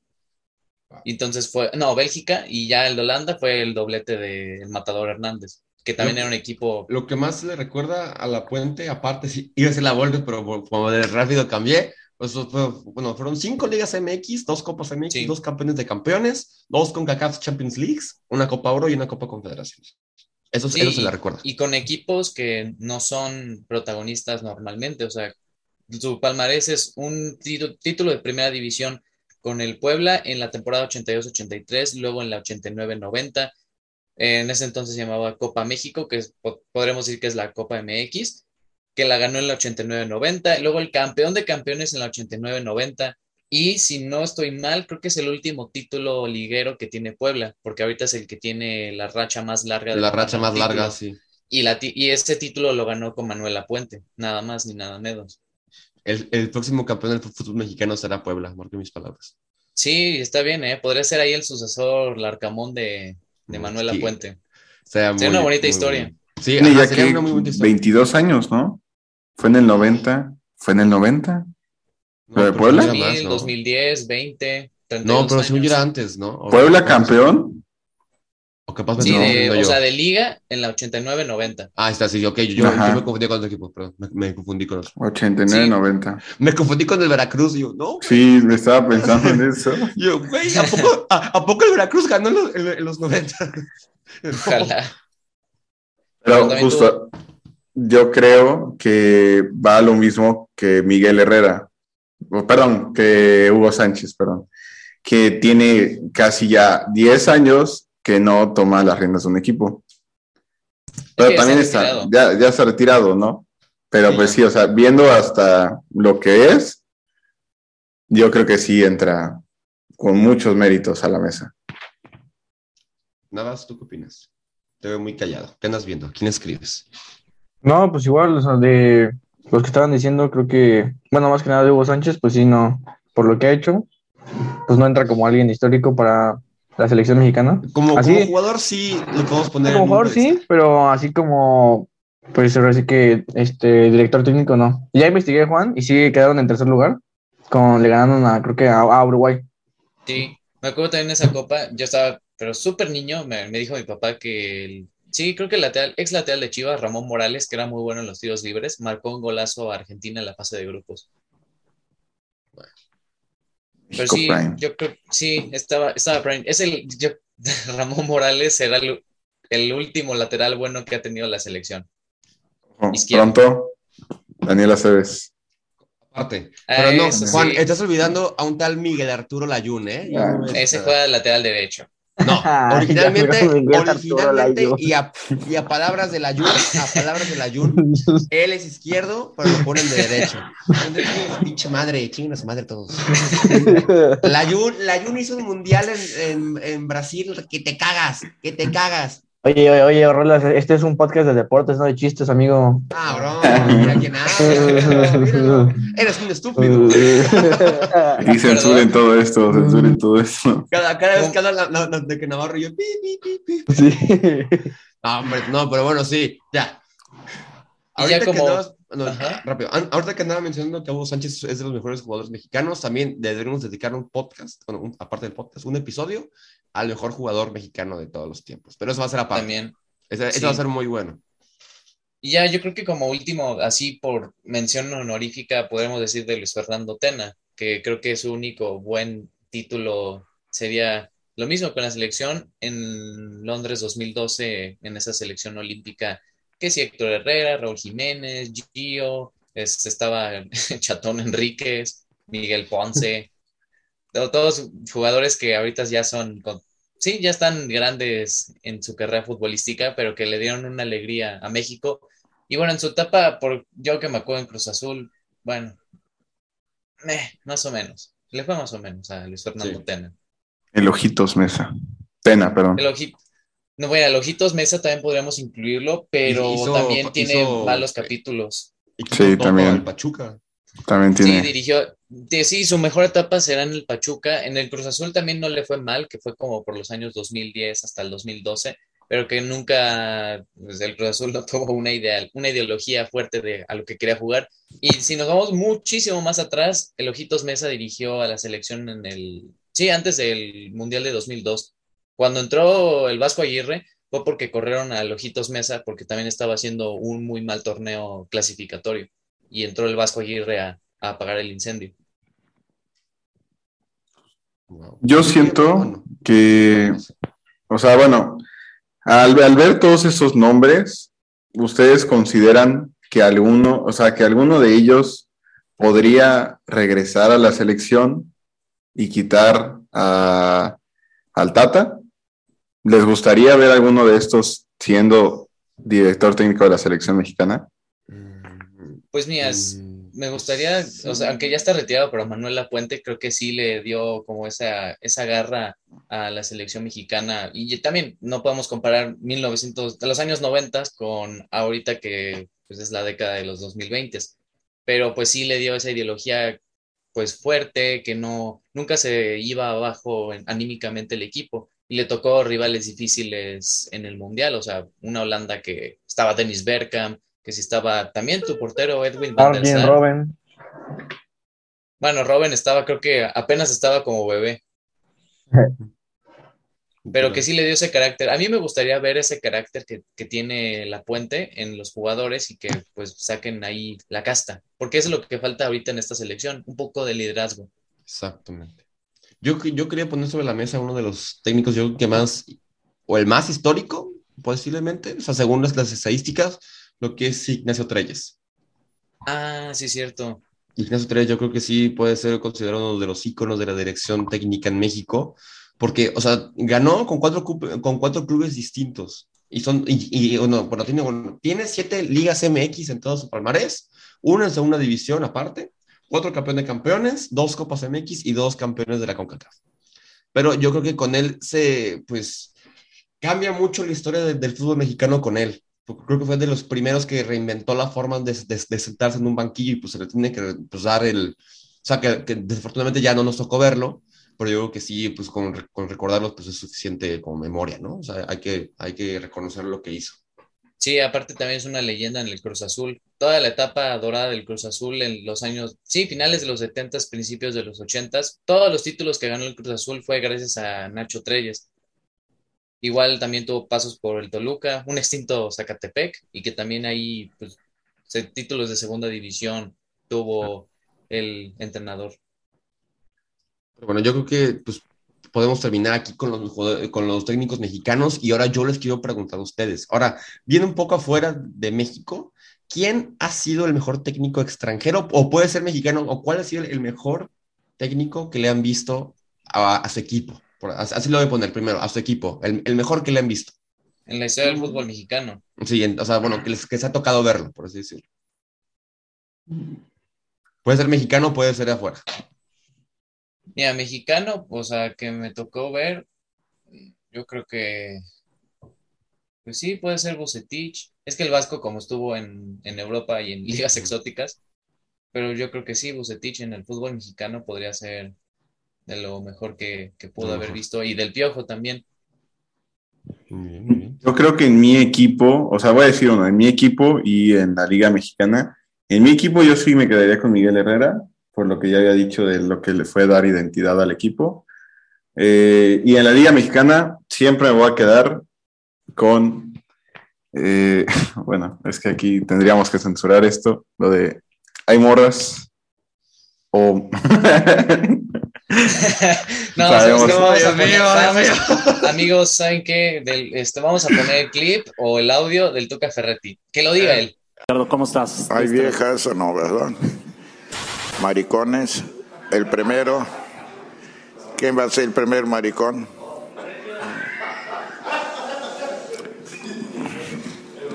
Speaker 1: Y entonces fue, no, Bélgica y ya el de Holanda fue el doblete del Matador Hernández, que también era un equipo.
Speaker 4: Lo que más le recuerda a la puente, aparte, sí, iba a ser la vuelta, pero como de rápido cambié. Pues, bueno, fueron cinco ligas MX, dos Copas MX, dos campeones de campeones, dos con CACAF Champions Leagues, una Copa Oro y una Copa Confederaciones. Eso, eso se le recuerda.
Speaker 1: Y con equipos que no son protagonistas normalmente, o sea, su palmarés es un título de primera división con el Puebla en la temporada 82-83, luego en la 89-90. En ese entonces se llamaba Copa México, que podremos decir que es la Copa MX, que la ganó en la 89-90, luego el campeón de campeones en la 89-90. Y si no estoy mal, creo que es el último título liguero que tiene Puebla, porque ahorita es el que tiene la racha más larga.
Speaker 4: De la racha más larga, sí.
Speaker 1: Y, la, y este título lo ganó con Manuela Puente, nada más ni nada menos.
Speaker 4: El, próximo campeón del fútbol mexicano será Puebla, marque mis palabras.
Speaker 1: Sí, está bien, ¿eh? Podría ser ahí el sucesor Larcamón de, de Manuela Puente. Sería una bonita historia.
Speaker 3: Sí, ya que 22 años, ¿no? Fue en el 90. ¿Fue en el 90? ¿Lo de Puebla?
Speaker 1: 2000, 2010, 20.
Speaker 4: No, pero si hubiera antes, ¿no?
Speaker 3: ¿Puebla campeón?
Speaker 1: O capaz sí, de, o sea, de liga en la 89-90.
Speaker 4: Ah, está, sí, ok. Yo, yo, me confundí con otro equipo, perdón. Me, me confundí con otro.
Speaker 3: 89-90.
Speaker 4: Me confundí con el Veracruz, yo, ¿no?
Speaker 3: Sí, me estaba pensando en eso.
Speaker 4: yo, güey, ¿a poco, a, poco, el Veracruz ganó en los, en, los 90?
Speaker 1: Ojalá.
Speaker 3: Pero justo, yo creo que va lo mismo que Miguel Herrera. perdón, que Hugo Sánchez, perdón. Que tiene casi ya 10 años que no toma las riendas de un equipo. Pero también está, ya, ya se ha retirado, ¿no? Pero pues sí, o sea, viendo hasta lo que es, yo creo que sí entra con muchos méritos a la mesa.
Speaker 4: Nada ¿tú qué opinas? Te veo muy callado. ¿Qué andas viendo? ¿Quién escribes?
Speaker 2: No, pues igual, o sea, de los que estaban diciendo, creo que, bueno, más que nada de Hugo Sánchez, pues sí, no, por lo que ha hecho, pues no entra como alguien histórico para la selección mexicana.
Speaker 4: Como, así, jugador sí lo podemos poner.
Speaker 2: Como jugador sí, pero así como, pues así que este director técnico no. Ya investigué Juan y sí quedaron en tercer lugar, con, le ganaron a, creo que a, Uruguay.
Speaker 1: Sí, me acuerdo también de esa copa, yo estaba, pero súper niño, me, dijo mi papá que sí, creo que el lateral, ex lateral de Chivas, Ramón Morales, que era muy bueno en los tiros libres, marcó un golazo a Argentina en la fase de grupos. Pero sí, yo creo, sí, estaba, estaba Prime. Es el, yo, Ramón Morales era el, último lateral bueno que ha tenido la selección.
Speaker 3: pronto, Daniel Aceves.
Speaker 4: Aparte. Pero no, Juan, estás olvidando a un tal Miguel Arturo Layún, ¿eh?
Speaker 1: ese juega lateral derecho.
Speaker 4: No, originalmente, originalmente y, a, y, a, palabras del Ayun, a palabras del Ayun, él es izquierdo, pero lo ponen de derecho. Pinche madre, chinguen a su madre todos. La Ayun, hizo un mundial en, en, en, Brasil que te cagas, que te cagas.
Speaker 2: Oye, oye, oye, Rolas, este es un podcast de deportes, no de chistes, amigo.
Speaker 4: Ah, bro, mira quién habla. Eres un estúpido.
Speaker 3: Y censuren todo esto, censuren todo esto.
Speaker 4: Cada, cada vez que habla la- la- la- de que Navarro yo, pi, pi, pi, pi.
Speaker 2: Sí.
Speaker 4: No, hombre, no, pero bueno, sí, ya. Ahorita
Speaker 1: ya
Speaker 4: que
Speaker 1: como-
Speaker 4: andabas- no,
Speaker 1: Ajá.
Speaker 4: rápido, ahorita que andaba mencionando que Hugo Sánchez es de los mejores jugadores mexicanos, también deberíamos dedicar un podcast, bueno, un- aparte del podcast, un episodio al mejor jugador mexicano de todos los tiempos. Pero eso va a ser aparte.
Speaker 1: También.
Speaker 4: Ese
Speaker 1: Sí.
Speaker 4: va a ser muy bueno.
Speaker 1: Y ya, yo creo que como último, así por mención honorífica, podemos decir de Luis Fernando Tena, que creo que su único buen título sería lo mismo con la selección en Londres 2012, en esa selección olímpica, que si Héctor Herrera, Raúl Jiménez, Gio, este, estaba Chatón Enríquez, Miguel Ponce, to- todos jugadores que ahorita ya son, con- sí, ya están grandes en su carrera futbolística, pero que le dieron una alegría a México. Y bueno, en su etapa, por yo que me acuerdo en Cruz Azul, bueno, eh, más o menos. Le fue más o menos a Luis Fernando
Speaker 4: Sí.
Speaker 1: Tena.
Speaker 3: El Ojitos Mesa. Tena, perdón.
Speaker 1: El oji- no, bueno, el Ojitos Mesa también podríamos incluirlo, pero
Speaker 4: Hizo-
Speaker 1: también tiene
Speaker 4: hizo-
Speaker 1: malos capítulos.
Speaker 4: Y
Speaker 3: Sí, también.
Speaker 4: al Pachuca.
Speaker 3: También
Speaker 1: Sí,
Speaker 3: tiene.
Speaker 1: dirigió, de- sí, su mejor etapa será en el Pachuca. En el Cruz Azul también no le fue mal, que fue como por los años 2010 hasta el 2012, pero que nunca, pues, el Cruz Azul no tuvo una ideal, una ideología fuerte de a lo que quería jugar. Y si nos vamos muchísimo más atrás, el Ojitos Mesa dirigió a la selección en el, sí, antes del Mundial de 2002. Cuando entró el Vasco Aguirre, fue porque corrieron al Ojitos Mesa, porque también estaba haciendo un muy mal torneo clasificatorio. Y entró el Vasco Aguirre a, a apagar el incendio.
Speaker 3: Yo siento que, o sea, bueno, al, al ver todos esos nombres, ¿ustedes consideran que alguno, o sea, que alguno de ellos podría regresar a la selección y quitar a, al Tata? ¿Les gustaría ver alguno de estos siendo director técnico de la selección mexicana?
Speaker 1: Pues mira, me gustaría, aunque ya está retirado, pero Manuel Lapuente creo que sí le dio como esa, esa garra a la selección mexicana. Y también no podemos comparar 1900, de los años 90 con ahorita que pues, es la década de los 2020. Pero pues sí le dio esa ideología pues fuerte, que no, nunca se iba abajo en- anímicamente el equipo. Y le tocó rivales difíciles en el Mundial, o sea, una Holanda que estaba Dennis Bergkamp, que si estaba también tu portero Edwin van der Sar.
Speaker 2: Robben.
Speaker 1: Bueno, Robin estaba, creo que apenas estaba como bebé, pero que sí le dio ese carácter. A mí me gustaría ver ese carácter que, que tiene la Puente en los jugadores y que pues saquen ahí la casta, porque es lo que falta ahorita en esta selección, un poco de liderazgo.
Speaker 4: Exactamente. Yo, yo quería poner sobre la mesa uno de los técnicos, yo creo que más, o el más histórico, posiblemente, o sea, según las, las estadísticas, lo que es Ignacio Treyes.
Speaker 1: Ah, sí, cierto.
Speaker 4: Ignacio Treyes yo creo que sí puede ser considerado uno de los íconos de la dirección técnica en México, porque, o sea, ganó con cuatro, cu- con cuatro clubes distintos. Y son, y, y, bueno, bueno, tiene, bueno, tiene siete ligas MX en todo su palmarés, una en segunda división aparte, cuatro campeones de campeones, dos copas MX y dos campeones de la CONCACAF. Pero yo creo que con él se, pues, cambia mucho la historia de- del fútbol mexicano con él. Porque creo que fue de los primeros que reinventó la forma de, de- de sentarse en un banquillo y pues se le tiene que pues, dar el... O sea, que, que desafortunadamente ya no nos tocó verlo, pero yo creo que sí, pues con, con recordarlo pues es suficiente como memoria, ¿no? O sea, hay que, hay que reconocer lo que hizo.
Speaker 1: Sí, aparte también es una leyenda en el Cruz Azul. Toda la etapa dorada del Cruz Azul en los años, sí, finales de los 70, principios de los 80, todos los títulos que ganó el Cruz Azul fue gracias a Nacho Treyes. Igual también tuvo pasos por el Toluca, un extinto Zacatepec, y que también ahí, pues, títulos de segunda división tuvo el entrenador.
Speaker 4: Pero bueno, yo creo que pues podemos terminar aquí con los, con los técnicos mexicanos y ahora yo les quiero preguntar a ustedes. Ahora, viene un poco afuera de México, ¿quién ha sido el mejor técnico extranjero o puede ser mexicano o cuál ha sido el mejor técnico que le han visto a, a su equipo? Por- así lo voy a poner primero, a su equipo, el, el mejor que le han visto.
Speaker 1: En la historia del fútbol mexicano.
Speaker 4: Sí, en- o sea, bueno, que les, que se ha tocado verlo, por así decirlo. Puede ser mexicano, puede ser de afuera.
Speaker 1: Mira, mexicano, o sea, que me tocó ver, yo creo que Pues sí, puede ser Bucetich. Es que el Vasco, como estuvo en, en Europa y en ligas exóticas, pero yo creo que sí, Bucetich en el fútbol mexicano podría ser de lo mejor que, que pudo haber visto. Y del Piojo también.
Speaker 3: Yo creo que en mi equipo, o sea, voy a decir uno, en mi equipo y en la Liga Mexicana, en mi equipo yo sí me quedaría con Miguel Herrera, por lo que ya había dicho de lo que le fue dar identidad al equipo. Eh, y en la Liga Mexicana siempre me voy a quedar con, eh, bueno, es que aquí tendríamos que censurar esto, lo de hay morras o...
Speaker 1: no,
Speaker 3: Sabemos.
Speaker 1: ¿sabes qué? vamos a
Speaker 4: Dios
Speaker 1: poner-
Speaker 4: mío,
Speaker 1: vamos-
Speaker 4: Dios
Speaker 1: amigos, ¿saben qué? Del- este, vamos a poner el clip o el audio del Tuca Ferretti. Que lo diga él.
Speaker 8: Ricardo, ¿cómo estás?
Speaker 9: Hay
Speaker 8: Este,
Speaker 9: viejas o no, ¿verdad? Maricones. El primero. ¿Quién va a ser el primer maricón?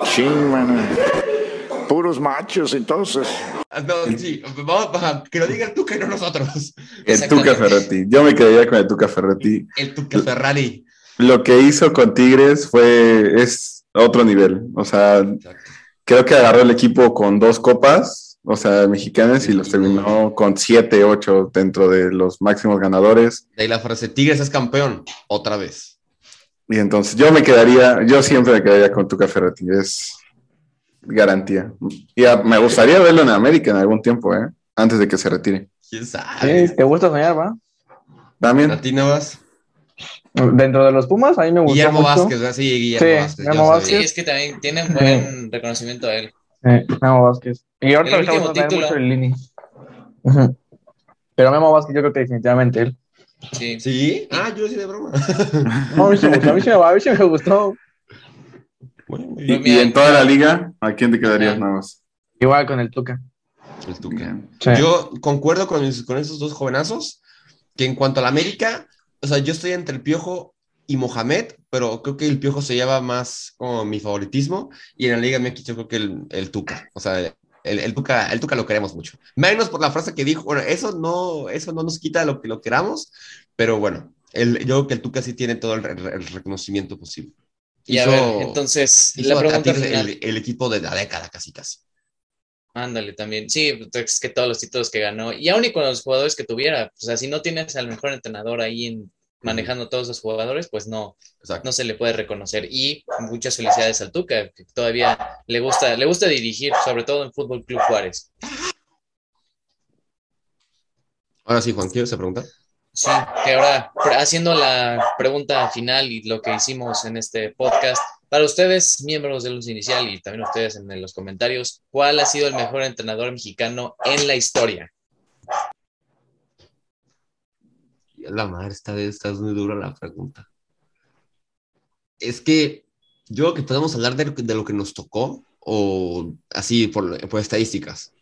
Speaker 9: Ching, mano. Puros machos, entonces.
Speaker 4: Ah, No, sí, vamos, vamos, que lo diga el Tuca y no nosotros.
Speaker 3: El Tuca. Ferretti. Yo me quedaría con el Tuca Ferretti.
Speaker 4: El Tuca Ferrari.
Speaker 3: Lo que hizo con Tigres fue, es otro nivel. O sea,
Speaker 4: Exacto.
Speaker 3: creo que agarró el equipo con dos copas, o sea, mexicanas, y los terminó con siete, ocho dentro de los máximos ganadores.
Speaker 4: De ahí la frase, Tigres es campeón, otra vez.
Speaker 3: Y entonces yo me quedaría, yo siempre me quedaría con Tuca Ferretti, es garantía. Y a- me gustaría verlo en América en algún tiempo, ¿eh? Antes de que se retire.
Speaker 4: ¿Quién sabe?
Speaker 2: Sí, ¿Te gusta soñar, va?
Speaker 3: También.
Speaker 4: ¿A ti no vas?
Speaker 2: Dentro de los Pumas, a mí me gustó
Speaker 4: Guillermo
Speaker 2: mucho.
Speaker 4: Vázquez, ¿verdad? sí, Guillermo
Speaker 2: Sí,
Speaker 4: Vázquez.
Speaker 2: Guillermo
Speaker 4: sabía.
Speaker 1: Sí,
Speaker 2: Vázquez.
Speaker 1: es que también tiene un buen reconocimiento a él.
Speaker 2: Eh, Memo Vázquez. Y ahorita
Speaker 1: El
Speaker 2: también
Speaker 1: título.
Speaker 2: mucho el Lini. Ujú. Pero Memo Vázquez yo creo que definitivamente él.
Speaker 1: Sí.
Speaker 4: ¿Sí? Ah, yo sí de broma.
Speaker 2: No, a mí sí me gustó, a mí sí me, a mí sí me gustó.
Speaker 4: Bueno,
Speaker 3: Y, en toda la liga, ¿a quién te quedarías nada más?
Speaker 2: Igual con el Tuca.
Speaker 4: El Tuca.
Speaker 2: Sí.
Speaker 4: Yo concuerdo con, con esos dos jovenazos, que en cuanto a la América, o sea, yo estoy entre el Piojo y Mohamed, pero creo que el Piojo se lleva más como mi favoritismo, y en la Liga MX yo creo que el, el Tuca, o sea, el, el Tuca, el Tuca lo queremos mucho. Menos por la frase que dijo, bueno, eso no, eso no nos quita lo que lo queramos, pero bueno, el, yo creo que el Tuca sí tiene todo el, el- reconocimiento posible.
Speaker 1: Y a
Speaker 4: Hizo-
Speaker 1: ver, entonces,
Speaker 4: hizo
Speaker 1: la
Speaker 4: a
Speaker 1: pregunta final.
Speaker 4: el, el equipo de la década, casi, casi.
Speaker 1: Ándale, también. Sí, pues, es que todos los títulos que ganó, y aún y con los jugadores que tuviera, o sea, si no tienes al mejor entrenador ahí en, manejando todos los jugadores, pues no,
Speaker 4: Exacto.
Speaker 1: no se le puede reconocer. Y muchas felicidades al Tuca, que todavía le gusta, le gusta dirigir, sobre todo en Fútbol Club Juárez.
Speaker 4: Ahora sí, Juan, ¿quieres preguntar?
Speaker 1: Sí, que ahora haciendo la pregunta final y lo que hicimos en este podcast, para ustedes, miembros del Luz Inicial y también ustedes en los comentarios, ¿cuál ha sido el mejor entrenador mexicano en la historia?
Speaker 4: La madre, está, está muy dura la pregunta. Es que yo creo que podemos hablar de, lo que- de lo que nos tocó o así por, por estadísticas.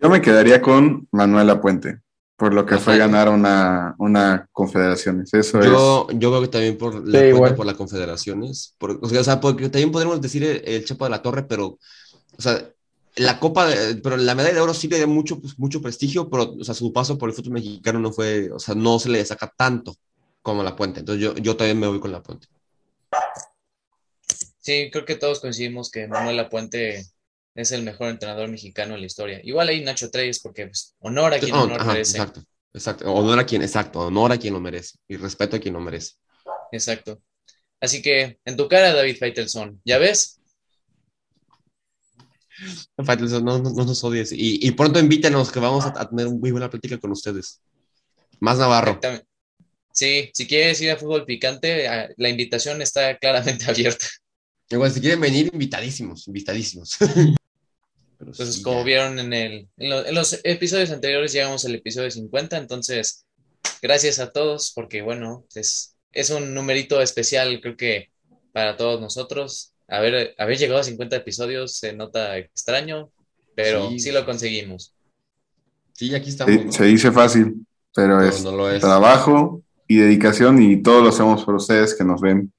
Speaker 3: Yo me quedaría con Manuel Puente, por lo que
Speaker 4: Ajá.
Speaker 3: fue ganar una, una confederaciones. Eso
Speaker 4: Yo, yo creo que también por la,
Speaker 2: Sí,
Speaker 4: por las confederaciones. Por- o, sea, o sea, porque también podríamos decir el, el Chepo de la Torre, pero, o sea, la Copa, de- pero la medalla de oro sí le da mucho, pues, mucho prestigio, pero, o sea, su paso por el fútbol mexicano no fue, o sea, no se le saca tanto como la Puente. Entonces yo, yo también me voy con la Puente.
Speaker 1: Sí, creo que todos coincidimos que Manuel Lapuente es el mejor entrenador mexicano en la historia. Igual ahí Nacho Treyes, porque pues, honor a quien
Speaker 4: Oh,
Speaker 1: honor
Speaker 4: ajá,
Speaker 1: merece.
Speaker 4: Exacto, exacto. Honor a quien, exacto, honor a quien lo merece y respeto a quien lo merece.
Speaker 1: Exacto. Así que, en tu cara, David Faitelson, ¿ya ves?
Speaker 4: No, no, no nos odies. Y, y pronto invítenos que vamos a, a tener muy buena plática con ustedes. Más Navarro.
Speaker 1: Sí, si quieres ir a fútbol picante, la invitación está claramente abierta.
Speaker 4: Igual, si quieren venir, invitadísimos, invitadísimos. Pero
Speaker 1: Entonces,
Speaker 4: sí,
Speaker 1: como
Speaker 4: ya.
Speaker 1: vieron en, el, en, lo- en los episodios anteriores, llegamos al episodio 50. Entonces, gracias a todos, porque bueno, es, es un numerito especial, creo que para todos nosotros. Haber, haber llegado a 50 episodios se nota extraño, pero sí,
Speaker 4: Sí.
Speaker 1: lo conseguimos.
Speaker 4: Sí, aquí estamos.
Speaker 3: se dice fácil, pero
Speaker 4: No,
Speaker 3: es
Speaker 4: no lo es.
Speaker 3: trabajo y dedicación y todo lo hacemos por ustedes que nos ven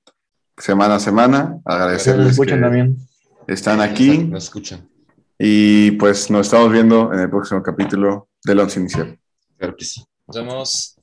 Speaker 3: semana a semana. Agradecerles
Speaker 2: escuchan
Speaker 3: que
Speaker 2: también.
Speaker 3: están aquí
Speaker 4: Nos escuchan.
Speaker 3: y pues nos estamos viendo en el próximo capítulo del Once Inicial.
Speaker 4: Claro que sí.
Speaker 1: Nos vemos.